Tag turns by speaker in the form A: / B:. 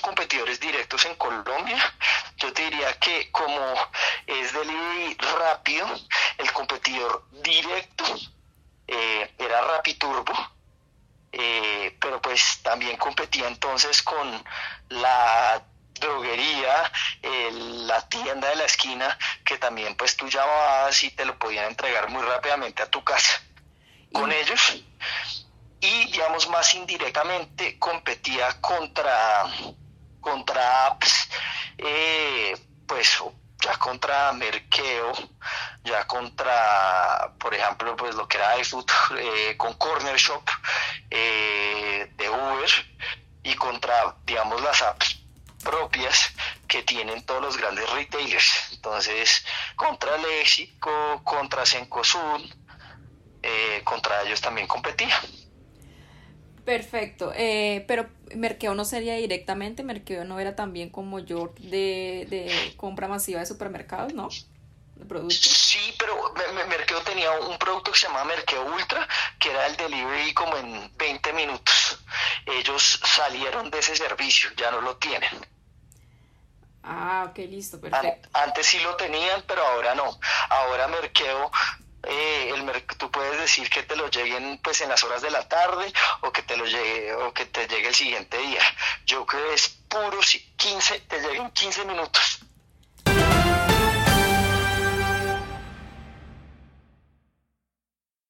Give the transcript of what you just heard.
A: competidores directos en Colombia. Yo te diría que como es delivery rápido, el competidor directo eh, era Rapiturbo, eh, pero pues también competía entonces con la droguería, la tienda de la esquina, que también pues tú llamabas y te lo podían entregar muy rápidamente a tu casa. Con ellos digamos más indirectamente competía contra contra apps eh, pues ya contra Merkeo ya contra por ejemplo pues lo que era iFood eh, con Corner Shop eh, de Uber y contra digamos las apps propias que tienen todos los grandes retailers. Entonces contra Lexico contra Cencosud contra ellos también competía
B: Perfecto, eh, pero Merkeo no sería directamente, Merkeo no era también como yo de, compra masiva de supermercados, ¿no?
A: De productos. Sí, pero Merkeo tenía un producto que se llama Merkeo Ultra, que era el delivery como en 20 minutos. Ellos salieron de ese servicio, ya no lo tienen.
B: Ah, ok, listo, perfecto.
A: Antes sí lo tenían, pero ahora no. Ahora Merkeo eh, puedes decir que te lo lleguen pues en las horas de la tarde o que te lo llegue o que te llegue el siguiente día. Yo creo que es puro 15, te lleguen 15 minutos.